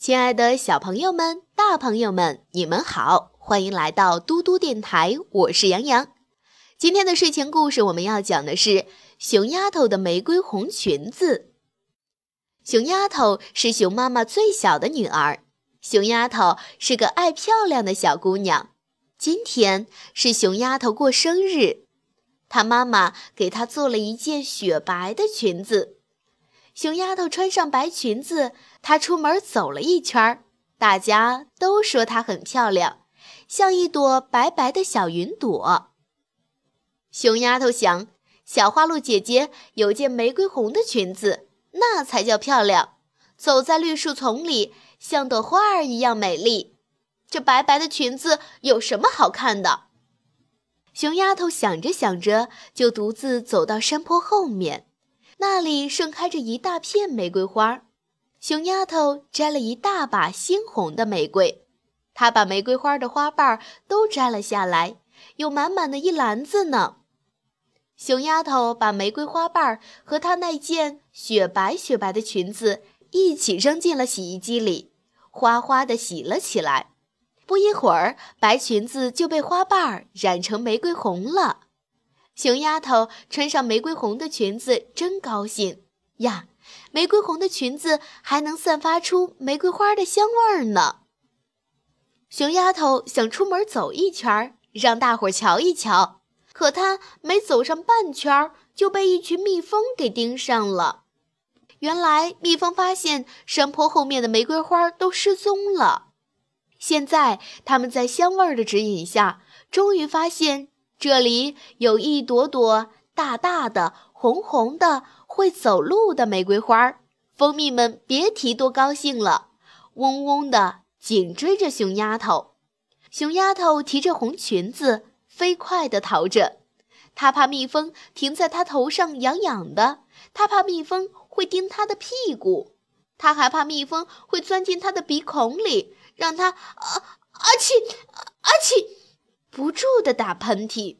亲爱的小朋友们、大朋友们，你们好，欢迎来到嘟嘟电台，我是杨洋。今天的睡前故事我们要讲的是熊丫头的玫瑰红裙子。熊丫头是熊妈妈最小的女儿，熊丫头是个爱漂亮的小姑娘。今天是熊丫头过生日，她妈妈给她做了一件雪白的裙子。熊丫头穿上白裙子，她出门走了一圈儿，大家都说她很漂亮，像一朵白白的小云朵。熊丫头想，小花鹿姐姐有件玫瑰红的裙子，那才叫漂亮，走在绿树丛里，像朵花儿一样美丽。这白白的裙子有什么好看的？熊丫头想着想着，就独自走到山坡后面。那里盛开着一大片玫瑰花，熊丫头摘了一大把鲜红的玫瑰，她把玫瑰花的花瓣都摘了下来，有满满的一篮子呢。熊丫头把玫瑰花瓣和她那件雪白雪白的裙子一起扔进了洗衣机里，哗哗地洗了起来。不一会儿，白裙子就被花瓣染成玫瑰红了。熊丫头穿上玫瑰红的裙子，真高兴呀！玫瑰红的裙子还能散发出玫瑰花的香味儿呢。熊丫头想出门走一圈，让大伙儿瞧一瞧。可她没走上半圈，就被一群蜜蜂给盯上了。原来，蜜蜂发现山坡后面的玫瑰花都失踪了。现在，他们在香味儿的指引下，终于发现。这里有一朵朵大大的、红红的、会走路的玫瑰花，蜂蜜们别提多高兴了，嗡嗡的紧追着熊丫头。熊丫头提着红裙子，飞快地逃着。她怕蜜蜂停在她头上痒痒的，她怕蜜蜂会叮她的屁股，她还怕蜜蜂会钻进她的鼻孔里，让她啊啊气啊气。不住地打喷嚏。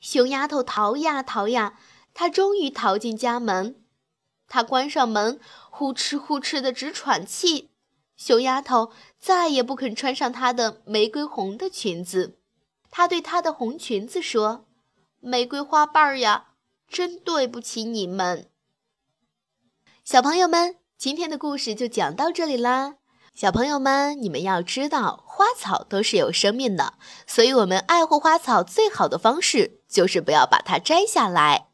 熊丫头逃呀逃呀，她终于逃进家门。她关上门，呼哧呼哧的直喘气。熊丫头再也不肯穿上她的玫瑰红的裙子。她对她的红裙子说：“玫瑰花瓣儿呀，真对不起你们。”小朋友们，今天的故事就讲到这里啦。小朋友们，你们要知道，花草都是有生命的，所以我们爱护花草最好的方式就是不要把它摘下来。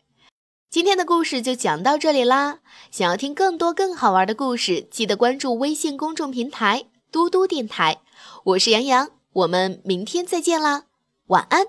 今天的故事就讲到这里啦！想要听更多更好玩的故事，记得关注微信公众平台“嘟嘟电台”。我是杨洋，我们明天再见啦，晚安。